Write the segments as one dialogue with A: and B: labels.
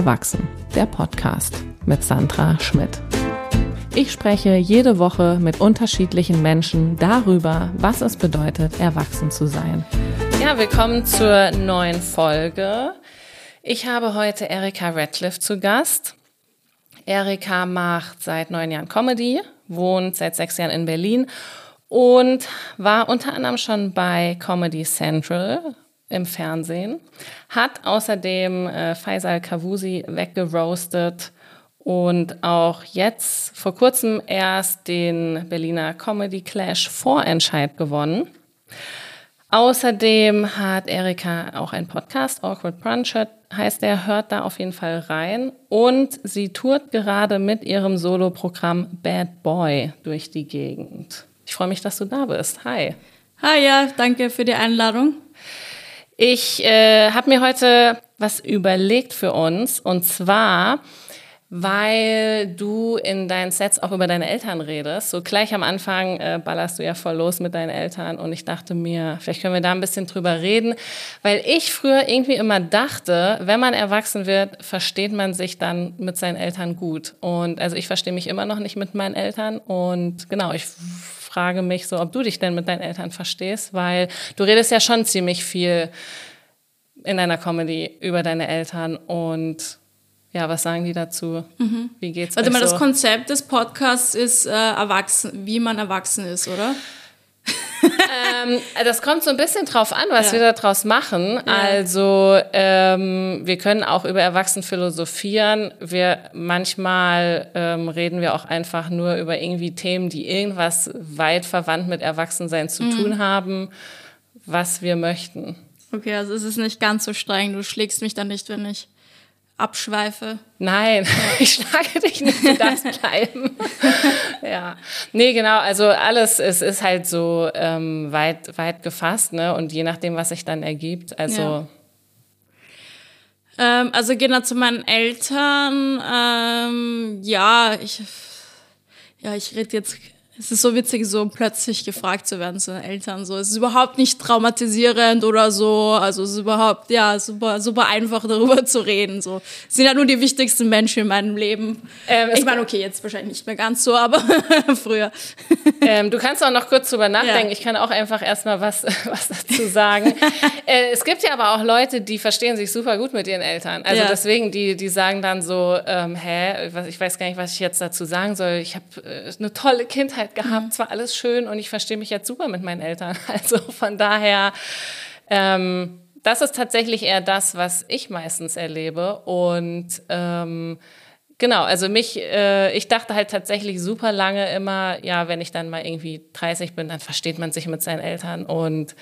A: Erwachsen, der Podcast mit Sandra Schmidt. Ich spreche jede Woche mit unterschiedlichen Menschen darüber, was es bedeutet, erwachsen zu sein. Ja, willkommen zur neuen Folge. Ich habe heute Erika Radcliffe zu Gast. Erika macht seit neun Jahren Comedy, wohnt seit sechs Jahren in Berlin und war unter anderem schon bei Comedy Central im Fernsehen, hat außerdem äh, Faisal Kavusi weggeroastet und auch jetzt vor kurzem erst den Berliner Comedy Clash Vorentscheid gewonnen. Außerdem hat Erika auch einen Podcast, Awkward Brunch heißt er, hört da auf jeden Fall rein. Und sie tourt gerade mit ihrem Soloprogramm Bad Boy durch die Gegend. Ich freue mich, dass du da bist. Hi.
B: Hi, ja, danke für die Einladung.
A: Ich äh, habe mir heute was überlegt für uns und zwar weil du in deinen Sets auch über deine Eltern redest. So gleich am Anfang äh, ballerst du ja voll los mit deinen Eltern und ich dachte mir, vielleicht können wir da ein bisschen drüber reden, weil ich früher irgendwie immer dachte, wenn man erwachsen wird, versteht man sich dann mit seinen Eltern gut. Und also ich verstehe mich immer noch nicht mit meinen Eltern und genau, ich frage mich so, ob du dich denn mit deinen Eltern verstehst, weil du redest ja schon ziemlich viel in deiner Comedy über deine Eltern und ja, was sagen die dazu? Mhm. Wie geht's
B: Also
A: mal
B: so? das Konzept des Podcasts ist äh, erwachsen, wie man erwachsen ist, oder?
A: Ähm, das kommt so ein bisschen drauf an, was ja. wir daraus machen. Ja. Also ähm, wir können auch über Erwachsen philosophieren. Wir manchmal ähm, reden wir auch einfach nur über irgendwie Themen, die irgendwas weit verwandt mit Erwachsensein zu mhm. tun haben, was wir möchten.
B: Okay, also es ist nicht ganz so streng. Du schlägst mich dann nicht, wenn ich abschweife.
A: Nein, ich schlage dich nicht, du darfst bleiben. ja. Nee, genau, also alles, es ist halt so ähm, weit, weit gefasst, ne? Und je nachdem, was sich dann ergibt, also.
B: Ja. Ähm, also genau zu meinen Eltern, ähm, ja, ich, ja, ich rede jetzt es ist so witzig, so plötzlich gefragt zu werden zu den Eltern. So, es ist überhaupt nicht traumatisierend oder so. Also es ist überhaupt, ja, super, super einfach darüber zu reden. So, es sind ja nur die wichtigsten Menschen in meinem Leben. Ähm, ich meine, okay, jetzt wahrscheinlich nicht mehr ganz so, aber früher.
A: Ähm, du kannst auch noch kurz drüber nachdenken. Ja. Ich kann auch einfach erstmal was, was dazu sagen. äh, es gibt ja aber auch Leute, die verstehen sich super gut mit ihren Eltern. Also ja. deswegen, die, die sagen dann so, ähm, hä, ich weiß gar nicht, was ich jetzt dazu sagen soll. Ich habe äh, eine tolle Kindheit Kindheit gehabt, mhm. zwar alles schön und ich verstehe mich jetzt super mit meinen Eltern. Also von daher, ähm, das ist tatsächlich eher das, was ich meistens erlebe und ähm, Genau, also mich, äh, ich dachte halt tatsächlich super lange immer, ja, wenn ich dann mal irgendwie 30 bin, dann versteht man sich mit seinen Eltern und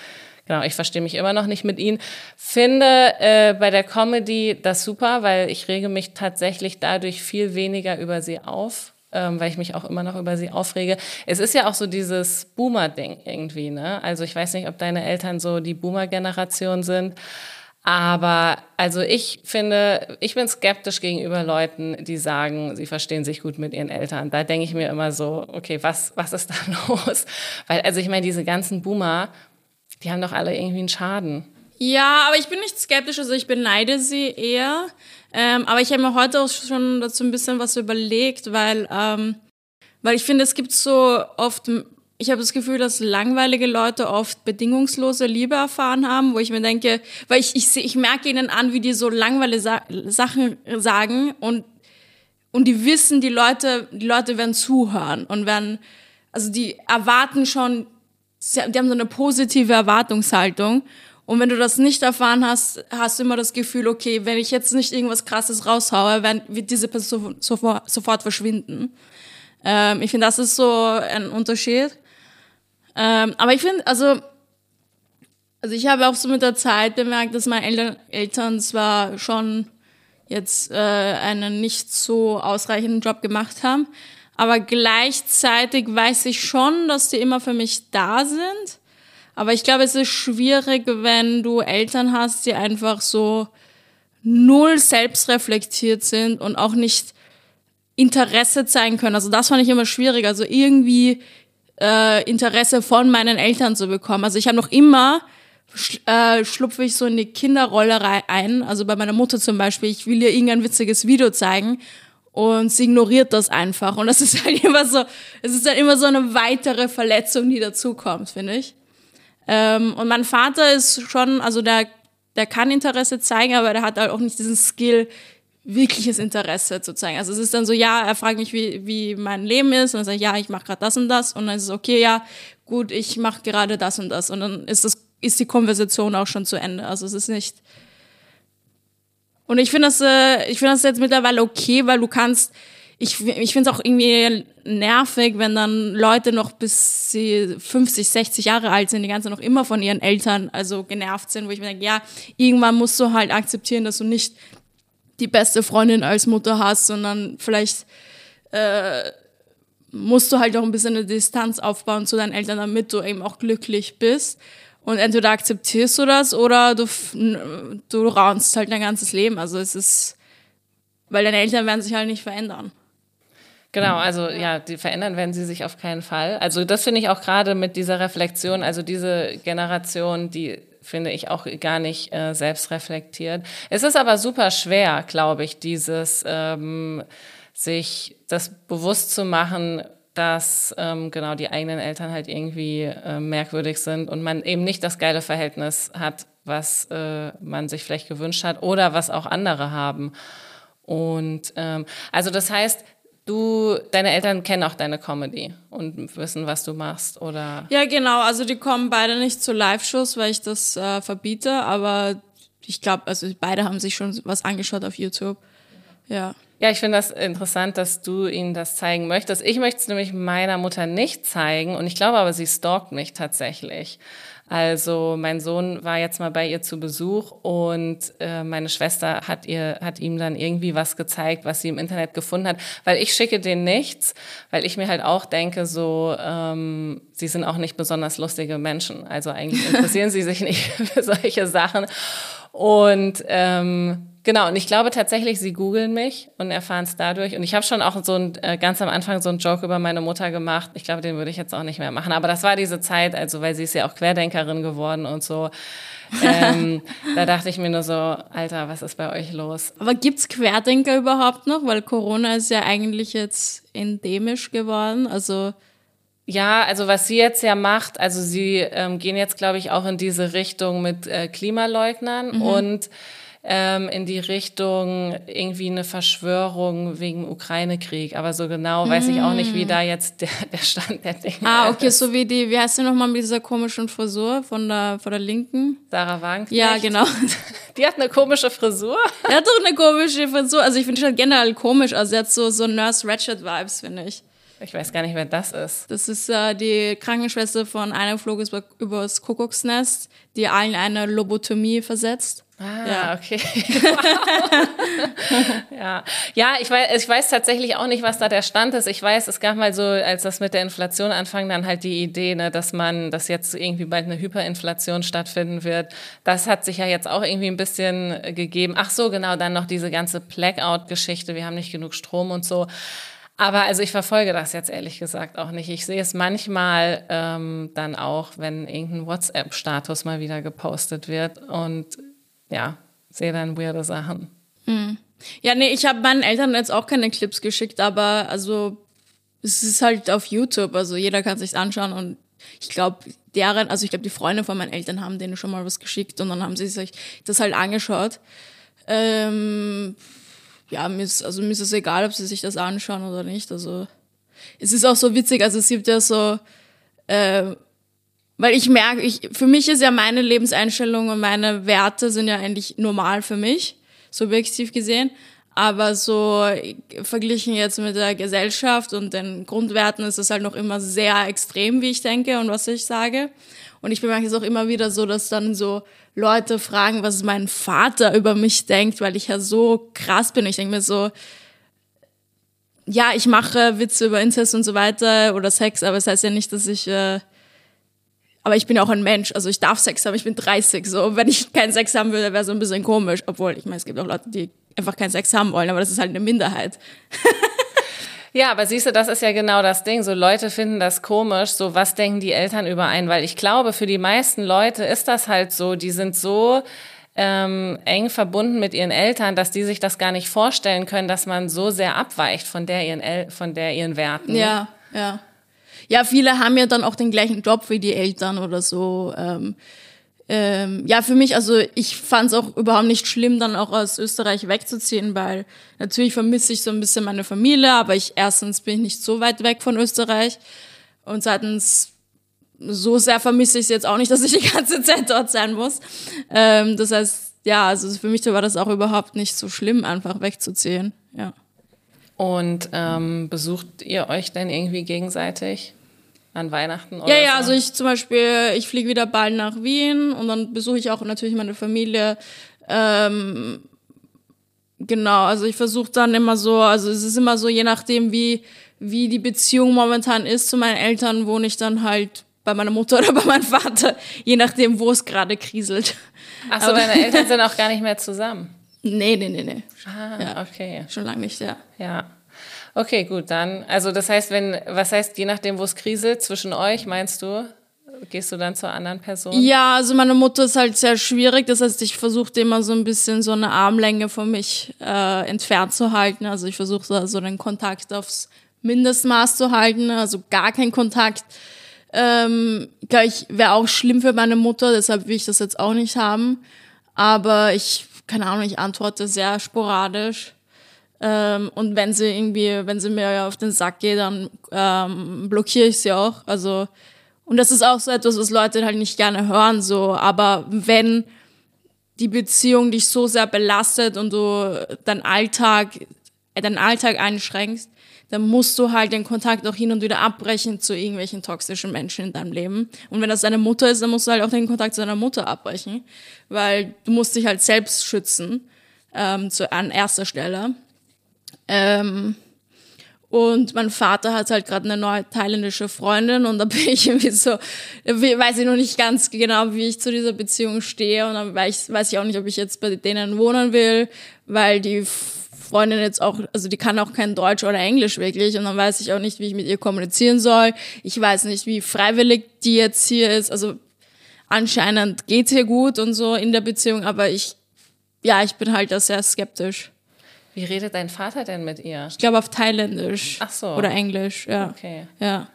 A: genau, ich verstehe mich immer noch nicht mit ihnen. Finde äh, bei der Comedy das super, weil ich rege mich tatsächlich dadurch viel weniger über sie auf ähm, weil ich mich auch immer noch über sie aufrege. Es ist ja auch so dieses Boomer-Ding irgendwie, ne? Also ich weiß nicht, ob deine Eltern so die Boomer-Generation sind. Aber also ich finde, ich bin skeptisch gegenüber Leuten, die sagen, sie verstehen sich gut mit ihren Eltern. Da denke ich mir immer so, okay, was, was ist da los? Weil, also ich meine, diese ganzen Boomer, die haben doch alle irgendwie einen Schaden.
B: Ja, aber ich bin nicht skeptisch, also ich beneide sie eher. Ähm, aber ich habe mir heute auch schon dazu ein bisschen was überlegt, weil, ähm, weil ich finde, es gibt so oft, ich habe das Gefühl, dass langweilige Leute oft bedingungslose Liebe erfahren haben, wo ich mir denke, weil ich, ich, ich merke ihnen an, wie die so langweilige Sa Sachen sagen und, und die wissen, die Leute, die Leute werden zuhören und werden, also die erwarten schon, die haben so eine positive Erwartungshaltung und wenn du das nicht erfahren hast, hast du immer das Gefühl, okay, wenn ich jetzt nicht irgendwas Krasses raushaue, wird diese Person sofort, verschwinden. Ähm, ich finde, das ist so ein Unterschied. Ähm, aber ich finde, also, also ich habe auch so mit der Zeit bemerkt, dass meine Eltern, Eltern zwar schon jetzt äh, einen nicht so ausreichenden Job gemacht haben, aber gleichzeitig weiß ich schon, dass die immer für mich da sind aber ich glaube, es ist schwierig, wenn du Eltern hast, die einfach so null selbstreflektiert sind und auch nicht Interesse zeigen können. Also das fand ich immer schwierig. Also irgendwie äh, Interesse von meinen Eltern zu bekommen. Also ich habe noch immer äh, schlupfe ich so in die Kinderrolle ein. Also bei meiner Mutter zum Beispiel, ich will ihr irgendein witziges Video zeigen und sie ignoriert das einfach. Und das ist halt immer so, es ist halt immer so eine weitere Verletzung, die dazukommt, finde ich. Ähm, und mein Vater ist schon, also der, der kann Interesse zeigen, aber der hat halt auch nicht diesen Skill, wirkliches Interesse zu zeigen. Also es ist dann so, ja, er fragt mich, wie, wie mein Leben ist und dann ich, ja, ich mache gerade das und das und dann ist es okay, ja, gut, ich mache gerade das und das und dann ist das ist die Konversation auch schon zu Ende. Also es ist nicht und ich finde das, äh, ich finde das jetzt mittlerweile okay, weil du kannst, ich, ich finde es auch irgendwie nervig, wenn dann Leute noch bis sie 50, 60 Jahre alt sind, die ganze noch immer von ihren Eltern also genervt sind, wo ich mir denke, ja, irgendwann musst du halt akzeptieren, dass du nicht die beste Freundin als Mutter hast, sondern vielleicht äh, musst du halt auch ein bisschen eine Distanz aufbauen zu deinen Eltern, damit du eben auch glücklich bist. Und entweder akzeptierst du das oder du, du raunst halt dein ganzes Leben. Also es ist, weil deine Eltern werden sich halt nicht verändern.
A: Genau, also ja, die verändern werden sie sich auf keinen Fall. Also das finde ich auch gerade mit dieser Reflexion, also diese Generation, die finde ich auch gar nicht äh, selbst reflektiert. Es ist aber super schwer, glaube ich, dieses ähm, sich das bewusst zu machen, dass ähm, genau die eigenen Eltern halt irgendwie äh, merkwürdig sind und man eben nicht das geile Verhältnis hat, was äh, man sich vielleicht gewünscht hat oder was auch andere haben. Und ähm, also das heißt, du, deine Eltern kennen auch deine Comedy und wissen, was du machst, oder?
B: Ja, genau. Also die kommen beide nicht zu Live-Shows, weil ich das äh, verbiete, aber ich glaube, also beide haben sich schon was angeschaut auf YouTube. Ja.
A: Ja, ich finde das interessant, dass du ihnen das zeigen möchtest. Ich möchte es nämlich meiner Mutter nicht zeigen und ich glaube aber, sie stalkt mich tatsächlich. Also mein Sohn war jetzt mal bei ihr zu Besuch und äh, meine Schwester hat ihr hat ihm dann irgendwie was gezeigt, was sie im Internet gefunden hat, weil ich schicke denen nichts, weil ich mir halt auch denke, so ähm, sie sind auch nicht besonders lustige Menschen, also eigentlich interessieren sie sich nicht für solche Sachen. Und ähm, Genau, und ich glaube tatsächlich, sie googeln mich und erfahren es dadurch. Und ich habe schon auch so ein, äh, ganz am Anfang so einen Joke über meine Mutter gemacht. Ich glaube, den würde ich jetzt auch nicht mehr machen. Aber das war diese Zeit, also weil sie ist ja auch Querdenkerin geworden und so. ähm, da dachte ich mir nur so, Alter, was ist bei euch los?
B: Aber gibt's Querdenker überhaupt noch? Weil Corona ist ja eigentlich jetzt endemisch geworden. Also
A: ja, also was sie jetzt ja macht, also sie ähm, gehen jetzt, glaube ich, auch in diese Richtung mit äh, Klimaleugnern mhm. und ähm, in die Richtung irgendwie eine Verschwörung wegen Ukraine-Krieg. Aber so genau weiß ich auch nicht, wie mm. da jetzt der, der Stand der Dinge ist.
B: Ah, okay, ist. so wie die, wie heißt sie nochmal mit dieser komischen Frisur von der, von der Linken?
A: Sarah Wagenknecht.
B: Ja, genau.
A: Die hat eine komische Frisur.
B: Er hat doch eine komische Frisur. Also ich finde schon generell komisch. Also er hat so, so Nurse Ratchet-Vibes, finde ich.
A: Ich weiß gar nicht, wer das ist.
B: Das ist äh, die Krankenschwester von einer Flug übers Kuckucksnest, die allen eine Lobotomie versetzt.
A: Ah, ja. okay. ja. ja, ich weiß, ich weiß tatsächlich auch nicht, was da der Stand ist. Ich weiß, es gab mal so, als das mit der Inflation anfing, dann halt die Idee, ne, dass man, dass jetzt irgendwie bald eine Hyperinflation stattfinden wird. Das hat sich ja jetzt auch irgendwie ein bisschen gegeben. Ach so, genau, dann noch diese ganze Blackout-Geschichte. Wir haben nicht genug Strom und so. Aber also ich verfolge das jetzt ehrlich gesagt auch nicht. Ich sehe es manchmal ähm, dann auch, wenn irgendein WhatsApp-Status mal wieder gepostet wird und ja, sehe dann weirde Sachen.
B: Mhm. Ja, nee, ich habe meinen Eltern jetzt auch keine Clips geschickt, aber also es ist halt auf YouTube, also jeder kann sich's anschauen und ich glaube, deren, also ich glaube, die Freunde von meinen Eltern haben denen schon mal was geschickt und dann haben sie sich das halt angeschaut. Ähm, ja, mir ist, also mir ist es egal, ob sie sich das anschauen oder nicht. Also es ist auch so witzig, also es gibt ja so, äh, weil ich merke, ich, für mich ist ja meine Lebenseinstellung und meine Werte sind ja eigentlich normal für mich, subjektiv gesehen. Aber so verglichen jetzt mit der Gesellschaft und den Grundwerten ist es halt noch immer sehr extrem, wie ich denke und was ich sage. Und ich bemerke es auch immer wieder so, dass dann so Leute fragen, was mein Vater über mich denkt, weil ich ja so krass bin. Ich denke mir so, ja, ich mache Witze über Incest und so weiter oder Sex, aber es das heißt ja nicht, dass ich äh, aber ich bin auch ein Mensch, also ich darf Sex haben, ich bin 30, so. Wenn ich keinen Sex haben würde, wäre so ein bisschen komisch. Obwohl, ich meine, es gibt auch Leute, die einfach keinen Sex haben wollen, aber das ist halt eine Minderheit.
A: Ja, aber siehst du, das ist ja genau das Ding. So Leute finden das komisch. So, was denken die Eltern über einen? Weil ich glaube, für die meisten Leute ist das halt so. Die sind so ähm, eng verbunden mit ihren Eltern, dass die sich das gar nicht vorstellen können, dass man so sehr abweicht von der ihren, El von der ihren Werten.
B: Ja, ja. Ja, viele haben ja dann auch den gleichen Job wie die Eltern oder so. Ähm, ähm, ja, für mich, also ich fand es auch überhaupt nicht schlimm, dann auch aus Österreich wegzuziehen, weil natürlich vermisse ich so ein bisschen meine Familie, aber ich erstens bin ich nicht so weit weg von Österreich und zweitens so sehr vermisse ich es jetzt auch nicht, dass ich die ganze Zeit dort sein muss. Ähm, das heißt, ja, also für mich war das auch überhaupt nicht so schlimm, einfach wegzuziehen. Ja.
A: Und ähm, besucht ihr euch denn irgendwie gegenseitig an Weihnachten?
B: Oder ja, ja, so? also ich zum Beispiel, ich fliege wieder bald nach Wien und dann besuche ich auch natürlich meine Familie. Ähm, genau, also ich versuche dann immer so, also es ist immer so, je nachdem, wie, wie die Beziehung momentan ist zu meinen Eltern, wohne ich dann halt bei meiner Mutter oder bei meinem Vater, je nachdem, wo es gerade kriselt.
A: Ach so, deine Eltern sind auch gar nicht mehr zusammen?
B: Nee, nee, nee, nee.
A: Ah, ja. okay.
B: Schon lange nicht, ja.
A: Ja. Okay, gut, dann, also das heißt, wenn, was heißt, je nachdem, wo es kriselt, zwischen euch, meinst du, gehst du dann zur anderen Person?
B: Ja, also meine Mutter ist halt sehr schwierig, das heißt, ich versuche immer so ein bisschen so eine Armlänge von mich äh, entfernt zu halten, also ich versuche so den Kontakt aufs Mindestmaß zu halten, also gar kein Kontakt ähm, ich wäre auch schlimm für meine Mutter, deshalb will ich das jetzt auch nicht haben. Aber ich, keine Ahnung, ich antworte sehr sporadisch. Ähm, und wenn sie irgendwie, wenn sie mir auf den Sack geht, dann ähm, blockiere ich sie auch. Also, und das ist auch so etwas, was Leute halt nicht gerne hören, so. Aber wenn die Beziehung dich so sehr belastet und du deinen Alltag, äh, deinen Alltag einschränkst, dann musst du halt den Kontakt auch hin und wieder abbrechen zu irgendwelchen toxischen Menschen in deinem Leben. Und wenn das deine Mutter ist, dann musst du halt auch den Kontakt zu deiner Mutter abbrechen, weil du musst dich halt selbst schützen ähm, zu, an erster Stelle. Ähm, und mein Vater hat halt gerade eine neue thailändische Freundin und da bin ich irgendwie so, weiß ich noch nicht ganz genau, wie ich zu dieser Beziehung stehe und dann weiß, weiß ich auch nicht, ob ich jetzt bei denen wohnen will, weil die Freundin jetzt auch, also die kann auch kein Deutsch oder Englisch wirklich und dann weiß ich auch nicht, wie ich mit ihr kommunizieren soll. Ich weiß nicht, wie freiwillig die jetzt hier ist. Also anscheinend geht's hier gut und so in der Beziehung, aber ich, ja, ich bin halt da sehr skeptisch.
A: Wie redet dein Vater denn mit ihr?
B: Ich glaube auf Thailändisch.
A: Ach so.
B: Oder Englisch, ja.
A: Okay.
B: Ja.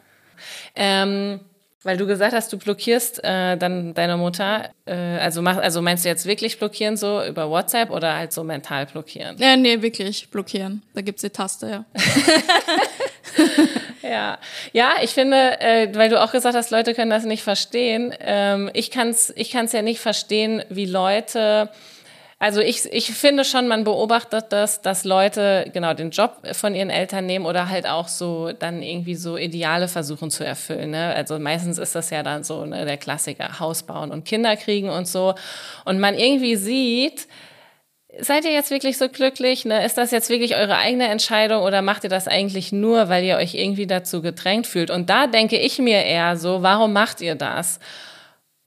A: Ähm, weil du gesagt hast, du blockierst äh, dann deine Mutter. Äh, also, mach, also meinst du jetzt wirklich blockieren so über WhatsApp oder halt so mental blockieren?
B: Ja, nee, wirklich blockieren. Da gibt's die Taste, ja.
A: ja, ja, ich finde, äh, weil du auch gesagt hast, Leute können das nicht verstehen. Ähm, ich kann's, ich kann's ja nicht verstehen, wie Leute also ich, ich finde schon, man beobachtet das, dass Leute genau den Job von ihren Eltern nehmen oder halt auch so dann irgendwie so Ideale versuchen zu erfüllen. Ne? Also meistens ist das ja dann so ne, der Klassiker, Haus bauen und Kinder kriegen und so. Und man irgendwie sieht, seid ihr jetzt wirklich so glücklich? Ne? Ist das jetzt wirklich eure eigene Entscheidung oder macht ihr das eigentlich nur, weil ihr euch irgendwie dazu gedrängt fühlt? Und da denke ich mir eher so, warum macht ihr das?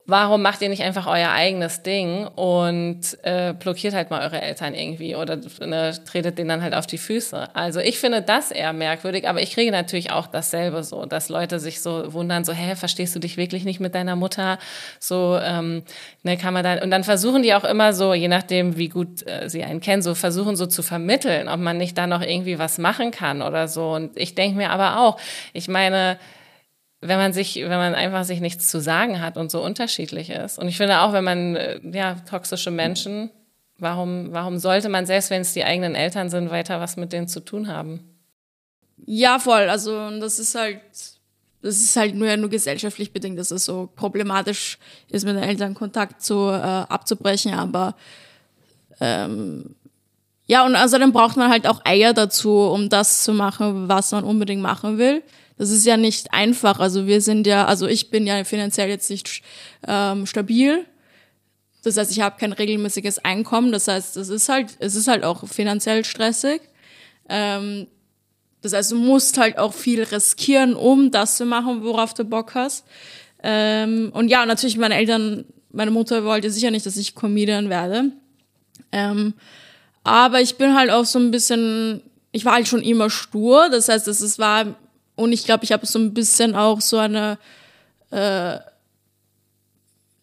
A: Warum macht ihr nicht einfach euer eigenes Ding und äh, blockiert halt mal eure Eltern irgendwie oder ne, tretet denen dann halt auf die Füße. Also ich finde das eher merkwürdig, aber ich kriege natürlich auch dasselbe so, dass Leute sich so wundern, so, hä, verstehst du dich wirklich nicht mit deiner Mutter? So, ähm, ne, kann man da, und dann versuchen die auch immer so, je nachdem, wie gut äh, sie einen kennen, so versuchen so zu vermitteln, ob man nicht da noch irgendwie was machen kann oder so. Und ich denke mir aber auch, ich meine, wenn man sich, wenn man einfach sich nichts zu sagen hat und so unterschiedlich ist. Und ich finde auch, wenn man, äh, ja, toxische Menschen, warum, warum sollte man, selbst wenn es die eigenen Eltern sind, weiter was mit denen zu tun haben?
B: Ja, voll. Also, das ist halt, das ist halt nur, nur gesellschaftlich bedingt, dass es so problematisch ist, mit den Eltern Kontakt zu, äh, abzubrechen, aber, ähm, ja, und außerdem braucht man halt auch Eier dazu, um das zu machen, was man unbedingt machen will das ist ja nicht einfach. Also wir sind ja, also ich bin ja finanziell jetzt nicht ähm, stabil. Das heißt, ich habe kein regelmäßiges Einkommen. Das heißt, es ist halt, es ist halt auch finanziell stressig. Ähm, das heißt, du musst halt auch viel riskieren, um das zu machen, worauf du Bock hast. Ähm, und ja, natürlich meine Eltern, meine Mutter wollte sicher nicht, dass ich Comedian werde. Ähm, aber ich bin halt auch so ein bisschen ich war halt schon immer stur. Das heißt, es war, und ich glaube, ich habe so ein bisschen auch so eine, äh,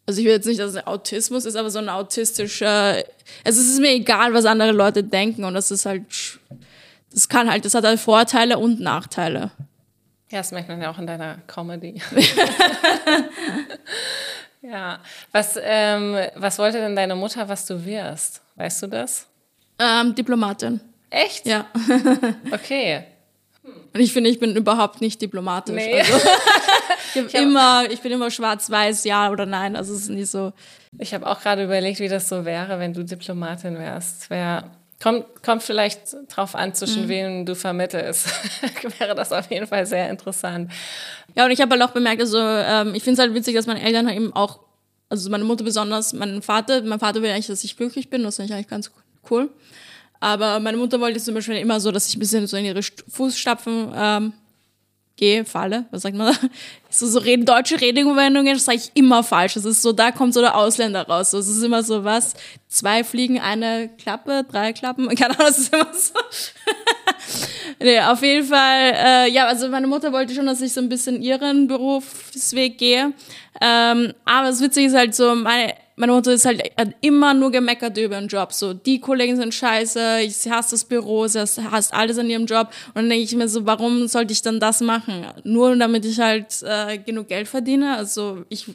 B: also ich will jetzt nicht, dass es Autismus ist, aber so ein autistischer, also es ist mir egal, was andere Leute denken und das ist halt, das kann halt, das hat halt Vorteile und Nachteile.
A: Ja, das merkt man ja auch in deiner Comedy. ja. Was, ähm, was wollte denn deine Mutter, was du wirst? Weißt du das?
B: Ähm, Diplomatin.
A: Echt?
B: Ja.
A: okay.
B: Und ich finde, ich bin überhaupt nicht diplomatisch. Nee. Also, ich, ich immer, ich bin immer schwarz-weiß, ja oder nein. Also es ist nicht so.
A: Ich habe auch gerade überlegt, wie das so wäre, wenn du Diplomatin wärst. Wär, kommt, kommt vielleicht drauf an, zwischen mhm. wem du vermittelst. wäre das auf jeden Fall sehr interessant.
B: Ja, und ich habe halt auch bemerkt, also ähm, ich finde es halt witzig, dass meine Eltern halt eben auch, also meine Mutter besonders, mein Vater, mein Vater will eigentlich, dass ich glücklich bin, das finde ich eigentlich ganz cool. Aber meine Mutter wollte zum Beispiel immer so, dass ich ein bisschen so in ihre Fußstapfen ähm, gehe, falle, was sagt man da? So, so reden, deutsche Redewendungen, das sage ich immer falsch. Das ist so, da kommt so der Ausländer raus. Es ist immer so was, zwei Fliegen, eine Klappe, drei Klappen, keine Ahnung, das ist immer so. nee, auf jeden Fall, äh, ja, also meine Mutter wollte schon, dass ich so ein bisschen ihren Berufsweg gehe. Ähm, aber das Witzige ist halt so, meine meine Mutter ist halt hat immer nur gemeckert über ihren Job. So, die Kollegen sind scheiße, ich hasse das Büro, sie hasst alles an ihrem Job. Und dann denke ich mir so, warum sollte ich dann das machen? Nur damit ich halt äh, genug Geld verdiene. Also ich,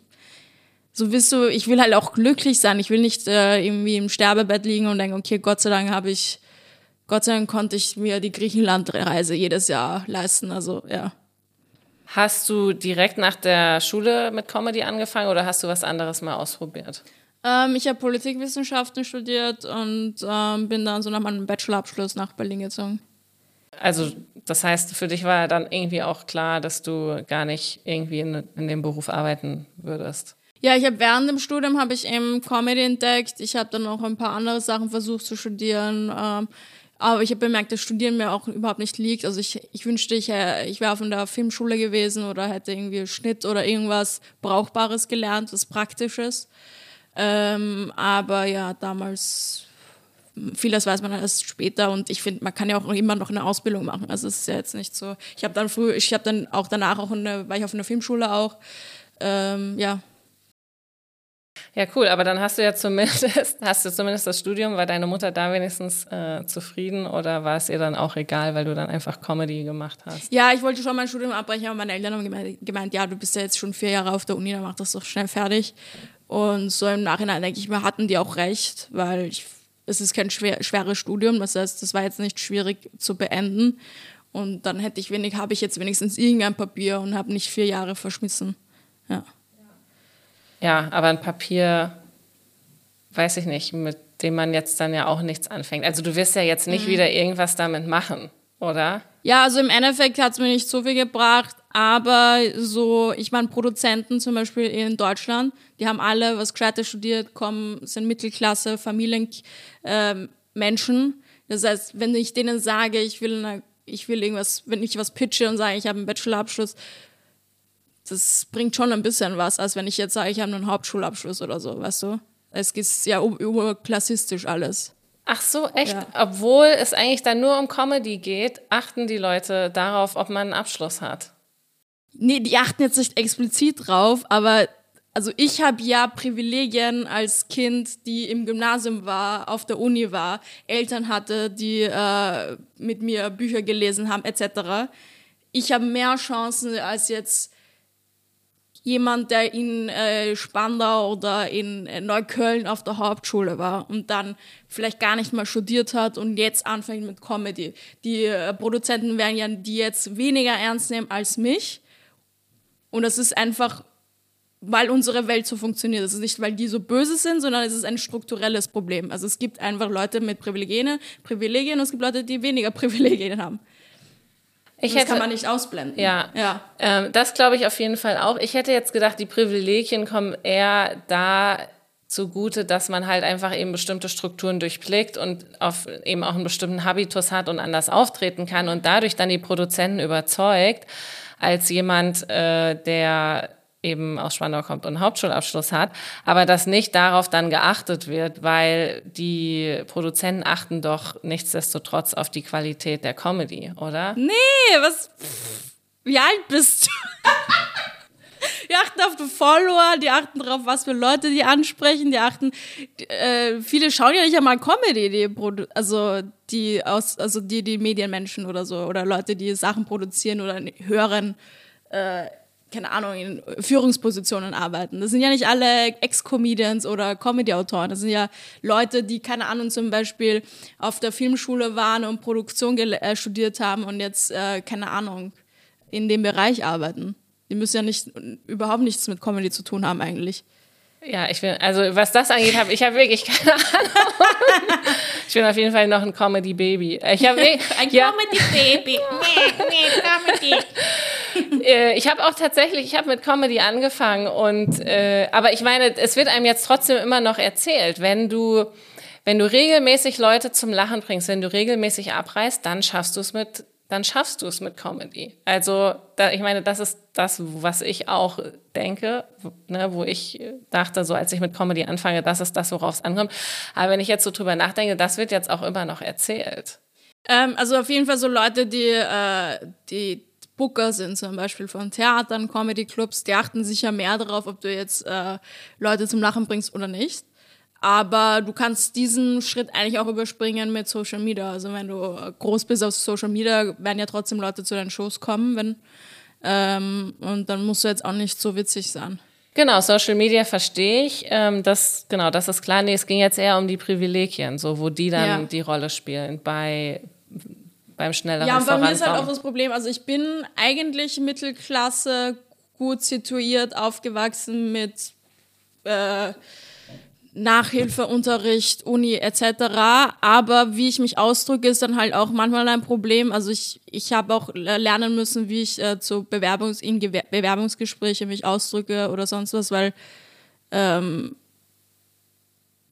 B: so wirst du, ich will halt auch glücklich sein. Ich will nicht äh, irgendwie im Sterbebett liegen und denken, okay, Gott sei Dank habe ich, Gott sei Dank konnte ich mir die Griechenland-Reise jedes Jahr leisten. Also ja.
A: Hast du direkt nach der Schule mit Comedy angefangen oder hast du was anderes mal ausprobiert?
B: Ähm, ich habe Politikwissenschaften studiert und ähm, bin dann so nach meinem Bachelorabschluss nach Berlin gezogen.
A: Also das heißt, für dich war dann irgendwie auch klar, dass du gar nicht irgendwie in, in dem Beruf arbeiten würdest.
B: Ja, ich habe während dem Studium habe ich eben Comedy entdeckt. Ich habe dann auch ein paar andere Sachen versucht zu studieren. Ähm, aber ich habe bemerkt, dass Studieren mir auch überhaupt nicht liegt. Also ich, ich wünschte, ich, ich wäre auf einer Filmschule gewesen oder hätte irgendwie Schnitt oder irgendwas Brauchbares gelernt, was Praktisches. Ähm, aber ja, damals, vieles weiß man erst später und ich finde, man kann ja auch immer noch eine Ausbildung machen. Also es ist ja jetzt nicht so. Ich habe dann früh, ich habe dann auch danach auch eine, war ich auf einer Filmschule auch. Ähm, ja,
A: ja, cool, aber dann hast du ja zumindest, hast du zumindest das Studium, war deine Mutter da wenigstens äh, zufrieden oder war es ihr dann auch egal, weil du dann einfach Comedy gemacht hast?
B: Ja, ich wollte schon mein Studium abbrechen, aber meine Eltern haben gemeint, gemeint ja, du bist ja jetzt schon vier Jahre auf der Uni, dann mach das doch schnell fertig. Und so im Nachhinein denke ich mir, hatten die auch recht, weil ich, es ist kein schwer, schweres Studium, das heißt, das war jetzt nicht schwierig zu beenden. Und dann hätte ich wenig, habe ich jetzt wenigstens irgendein Papier und habe nicht vier Jahre verschmissen. Ja.
A: Ja, aber ein Papier, weiß ich nicht, mit dem man jetzt dann ja auch nichts anfängt. Also du wirst ja jetzt nicht mhm. wieder irgendwas damit machen, oder?
B: Ja, also im Endeffekt hat es mir nicht so viel gebracht, aber so, ich meine, Produzenten zum Beispiel in Deutschland, die haben alle was Gescheites studiert, kommen, sind Mittelklasse, Familienmenschen. Ähm, das heißt, wenn ich denen sage, ich will, eine, ich will irgendwas, wenn ich was pitche und sage, ich habe einen Bachelorabschluss, das bringt schon ein bisschen was, als wenn ich jetzt sage, ich habe einen Hauptschulabschluss oder so, weißt du? Es ist ja überklassistisch alles.
A: Ach so, echt? Ja. Obwohl es eigentlich dann nur um Comedy geht, achten die Leute darauf, ob man einen Abschluss hat.
B: Nee, die achten jetzt nicht explizit drauf, aber also ich habe ja Privilegien als Kind, die im Gymnasium war, auf der Uni war, Eltern hatte, die äh, mit mir Bücher gelesen haben, etc. Ich habe mehr Chancen als jetzt jemand, der in äh, Spandau oder in äh, Neukölln auf der Hauptschule war und dann vielleicht gar nicht mal studiert hat und jetzt anfängt mit Comedy. Die äh, Produzenten werden ja die jetzt weniger ernst nehmen als mich. Und das ist einfach, weil unsere Welt so funktioniert. Das ist nicht, weil die so böse sind, sondern es ist ein strukturelles Problem. Also es gibt einfach Leute mit Privilegien, Privilegien und es gibt Leute, die weniger Privilegien haben. Ich das hätte, kann man nicht ausblenden.
A: Ja, ja. Ähm, das glaube ich auf jeden Fall auch. Ich hätte jetzt gedacht, die Privilegien kommen eher da zugute, dass man halt einfach eben bestimmte Strukturen durchblickt und auf eben auch einen bestimmten Habitus hat und anders auftreten kann und dadurch dann die Produzenten überzeugt, als jemand, äh, der eben aus Spandau kommt und Hauptschulabschluss hat, aber dass nicht darauf dann geachtet wird, weil die Produzenten achten doch nichtsdestotrotz auf die Qualität der Comedy, oder?
B: Nee, was? Wie alt bist du? die achten auf die Follower, die achten darauf, was für Leute die ansprechen, die achten, äh, viele schauen ja nicht einmal Comedy, die also die aus, also die, die Medienmenschen oder so, oder Leute, die Sachen produzieren oder hören, äh, keine Ahnung, in Führungspositionen arbeiten. Das sind ja nicht alle Ex-Comedians oder Comedy-Autoren. Das sind ja Leute, die, keine Ahnung, zum Beispiel auf der Filmschule waren und Produktion äh, studiert haben und jetzt, äh, keine Ahnung, in dem Bereich arbeiten. Die müssen ja nicht, überhaupt nichts mit Comedy zu tun haben eigentlich.
A: Ja, ich bin, also was das angeht, habe ich habe wirklich keine Ahnung. ich bin auf jeden Fall noch ein Comedy-Baby. Ich habe
B: ein ja. Comedy-Baby. nee,
A: nee, Comedy. Äh, ich habe auch tatsächlich, ich habe mit Comedy angefangen und, äh, aber ich meine, es wird einem jetzt trotzdem immer noch erzählt, wenn du, wenn du regelmäßig Leute zum Lachen bringst, wenn du regelmäßig abreißt, dann schaffst du es mit dann schaffst du es mit Comedy. Also, da, ich meine, das ist das, was ich auch denke, ne, wo ich dachte, so als ich mit Comedy anfange, das ist das, worauf es ankommt. Aber wenn ich jetzt so drüber nachdenke, das wird jetzt auch immer noch erzählt.
B: Ähm, also auf jeden Fall so Leute, die, äh, die Booker sind, zum Beispiel von Theatern, Comedy-Clubs, die achten sicher mehr darauf, ob du jetzt äh, Leute zum Lachen bringst oder nicht. Aber du kannst diesen Schritt eigentlich auch überspringen mit Social Media. Also wenn du groß bist auf Social Media, werden ja trotzdem Leute zu deinen Shows kommen, wenn, ähm, und dann musst du jetzt auch nicht so witzig sein.
A: Genau, Social Media verstehe ich. Ähm, das, genau, das ist klar. Nee, es ging jetzt eher um die Privilegien, so wo die dann ja. die Rolle spielen bei beim schnelleren
B: Ja, und bei mir ist halt auch das Problem. Also ich bin eigentlich Mittelklasse, gut situiert, aufgewachsen mit äh, Nachhilfeunterricht, Uni etc. Aber wie ich mich ausdrücke, ist dann halt auch manchmal ein Problem. Also ich, ich habe auch lernen müssen, wie ich äh, zu Bewerbungs in Gewer Bewerbungsgespräche mich ausdrücke oder sonst was, weil ähm,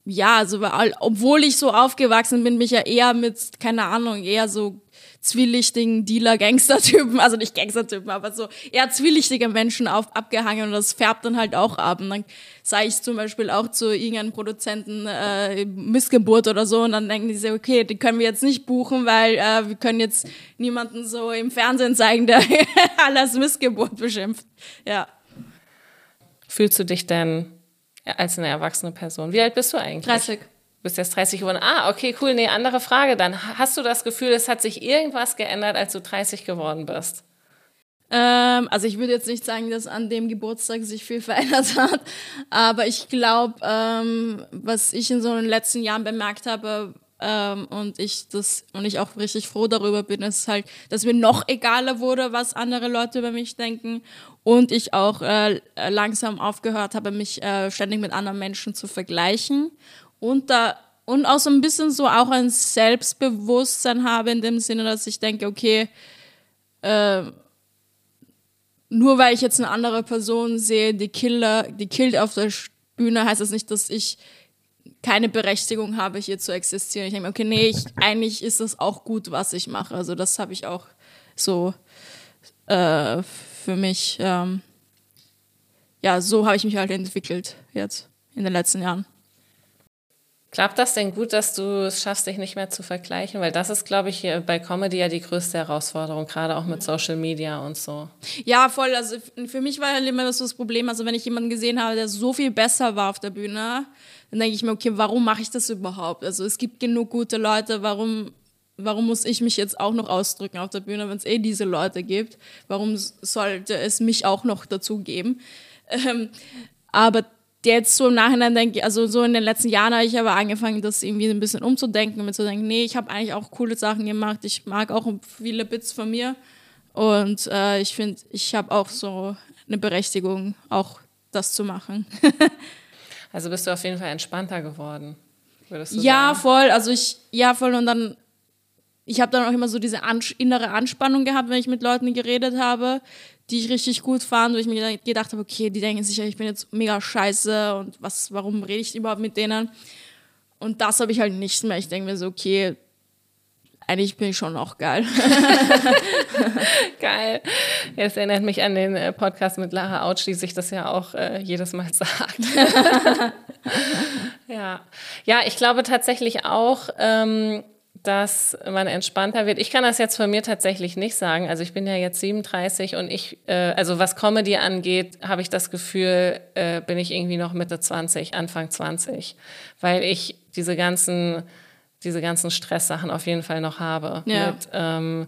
B: ja, also obwohl ich so aufgewachsen bin, mich ja eher mit, keine Ahnung, eher so zwielichtigen Dealer-Gangster-Typen, also nicht Gangster-Typen, aber so eher zwielichtige Menschen auf, abgehangen und das färbt dann halt auch ab. Und dann sage ich zum Beispiel auch zu irgendeinem Produzenten äh, Missgeburt oder so und dann denken die so, okay, die können wir jetzt nicht buchen, weil äh, wir können jetzt niemanden so im Fernsehen zeigen, der alles Missgeburt beschimpft. Ja.
A: Fühlst du dich denn als eine erwachsene Person? Wie alt bist du eigentlich?
B: 30.
A: Du bist jetzt 30 geworden. Ah, okay, cool. Nee, andere Frage dann. Hast du das Gefühl, es hat sich irgendwas geändert, als du 30 geworden bist?
B: Ähm, also ich würde jetzt nicht sagen, dass an dem Geburtstag sich viel verändert hat, aber ich glaube, ähm, was ich in so den letzten Jahren bemerkt habe ähm, und ich das und ich auch richtig froh darüber bin, ist halt, dass mir noch egaler wurde, was andere Leute über mich denken. Und ich auch äh, langsam aufgehört habe, mich äh, ständig mit anderen Menschen zu vergleichen. Und da und auch so ein bisschen so auch ein Selbstbewusstsein habe in dem Sinne, dass ich denke, okay, äh, nur weil ich jetzt eine andere Person sehe, die Killer, die killt auf der Bühne, heißt das nicht, dass ich keine Berechtigung habe, hier zu existieren. Ich denke mir, okay, nee, ich, eigentlich ist das auch gut, was ich mache. Also das habe ich auch so äh, für mich, ähm, ja, so habe ich mich halt entwickelt jetzt in den letzten Jahren.
A: Klappt das denn gut, dass du es schaffst, dich nicht mehr zu vergleichen? Weil das ist, glaube ich, bei Comedy ja die größte Herausforderung, gerade auch mit Social Media und so.
B: Ja, voll. Also für mich war halt immer das, das Problem. Also wenn ich jemanden gesehen habe, der so viel besser war auf der Bühne, dann denke ich mir, okay, warum mache ich das überhaupt? Also es gibt genug gute Leute, warum, warum muss ich mich jetzt auch noch ausdrücken auf der Bühne, wenn es eh diese Leute gibt? Warum sollte es mich auch noch dazu geben? Ähm, aber jetzt so im Nachhinein denke, also so in den letzten Jahren habe ich aber angefangen, das irgendwie ein bisschen umzudenken, mit zu denken, nee, ich habe eigentlich auch coole Sachen gemacht, ich mag auch viele Bits von mir und äh, ich finde, ich habe auch so eine Berechtigung, auch das zu machen.
A: also bist du auf jeden Fall entspannter geworden,
B: würdest du Ja, sagen? voll, also ich, ja, voll und dann ich habe dann auch immer so diese innere Anspannung gehabt, wenn ich mit Leuten geredet habe, die ich richtig gut fand, wo ich mir gedacht habe, okay, die denken sicher, ich bin jetzt mega scheiße und was, warum rede ich überhaupt mit denen? Und das habe ich halt nicht mehr. Ich denke mir so, okay, eigentlich bin ich schon auch geil.
A: geil. Es erinnert mich an den äh, Podcast mit Lara Autsch, die sich das ja auch äh, jedes Mal sagt. ja. ja, ich glaube tatsächlich auch, ähm, dass man entspannter wird. Ich kann das jetzt von mir tatsächlich nicht sagen. Also ich bin ja jetzt 37 und ich, äh, also was Comedy angeht, habe ich das Gefühl, äh, bin ich irgendwie noch Mitte 20, Anfang 20, weil ich diese ganzen, diese ganzen Stresssachen auf jeden Fall noch habe. Ja. Mit, ähm,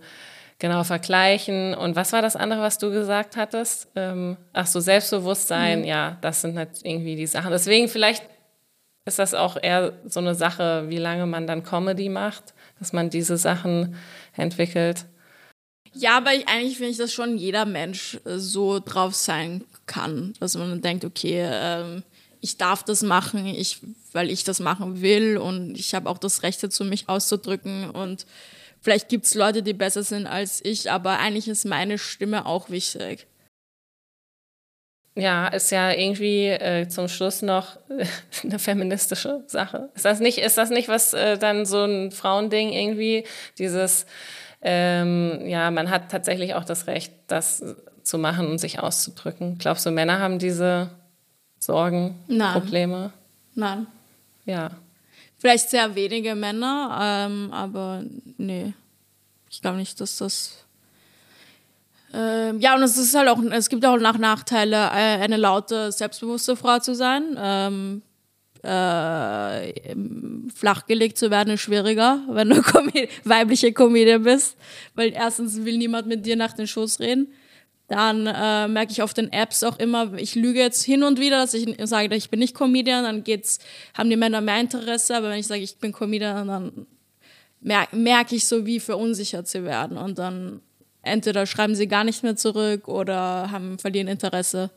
A: genau, vergleichen. Und was war das andere, was du gesagt hattest? Ähm, ach so, Selbstbewusstsein, mhm. ja, das sind halt irgendwie die Sachen. Deswegen vielleicht ist das auch eher so eine Sache, wie lange man dann Comedy macht dass man diese Sachen entwickelt.
B: Ja, aber ich, eigentlich finde ich, dass schon jeder Mensch äh, so drauf sein kann, dass man denkt, okay, ähm, ich darf das machen, ich, weil ich das machen will und ich habe auch das Recht dazu, mich auszudrücken und vielleicht gibt es Leute, die besser sind als ich, aber eigentlich ist meine Stimme auch wichtig.
A: Ja, ist ja irgendwie äh, zum Schluss noch äh, eine feministische Sache. Ist das nicht, ist das nicht was äh, dann so ein Frauending irgendwie? Dieses, ähm, ja, man hat tatsächlich auch das Recht, das zu machen und sich auszudrücken. Glaubst du, Männer haben diese Sorgen, Nein. Probleme?
B: Nein.
A: Ja.
B: Vielleicht sehr wenige Männer, ähm, aber nee. Ich glaube nicht, dass das ähm, ja, und es ist halt auch, es gibt auch nach Nachteile, äh, eine laute, selbstbewusste Frau zu sein. Ähm, äh, flachgelegt zu werden ist schwieriger, wenn du Comedi weibliche Comedian bist, weil erstens will niemand mit dir nach den Schoß reden. Dann äh, merke ich auf den Apps auch immer, ich lüge jetzt hin und wieder, dass ich sage, ich bin nicht Comedian, dann geht's, haben die Männer mehr Interesse, aber wenn ich sage, ich bin Comedian, dann merke merk ich so, wie verunsichert sie werden und dann entweder schreiben sie gar nicht mehr zurück oder haben verlieren Interesse.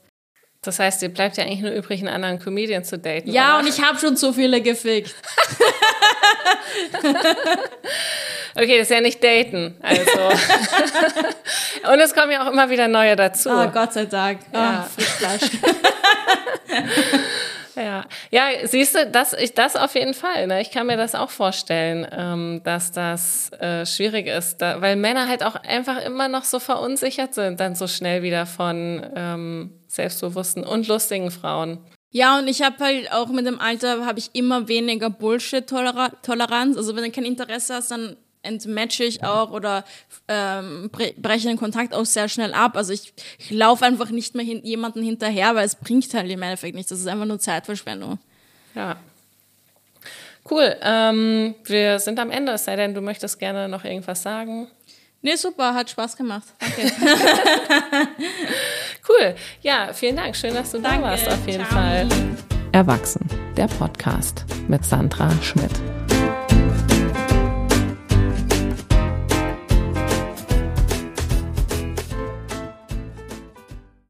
A: Das heißt, dir bleibt ja eigentlich nur übrig, einen anderen Comedian zu daten.
B: Ja, oder? und ich habe schon zu viele gefickt.
A: okay, das ist ja nicht daten. Also. und es kommen ja auch immer wieder neue dazu.
B: Oh, Gott sei Dank. Ja. Oh.
A: Ja, ja, siehst du, das, ich, das auf jeden Fall. Ne? Ich kann mir das auch vorstellen, ähm, dass das äh, schwierig ist, da, weil Männer halt auch einfach immer noch so verunsichert sind, dann so schnell wieder von ähm, selbstbewussten und lustigen Frauen.
B: Ja, und ich habe halt auch mit dem Alter habe ich immer weniger Bullshit-Toleranz. Also wenn du kein Interesse hast, dann entmatche ich auch oder ähm, breche den Kontakt auch sehr schnell ab. Also ich, ich laufe einfach nicht mehr hin, jemanden hinterher, weil es bringt halt im Endeffekt nichts. Das ist einfach nur Zeitverschwendung.
A: Ja. Cool. Ähm, wir sind am Ende, es sei denn, du möchtest gerne noch irgendwas sagen.
B: Nee, super, hat Spaß gemacht. Danke.
A: cool. Ja, vielen Dank. Schön, dass du Danke. da warst, auf jeden Ciao. Fall. Erwachsen, der Podcast mit Sandra Schmidt.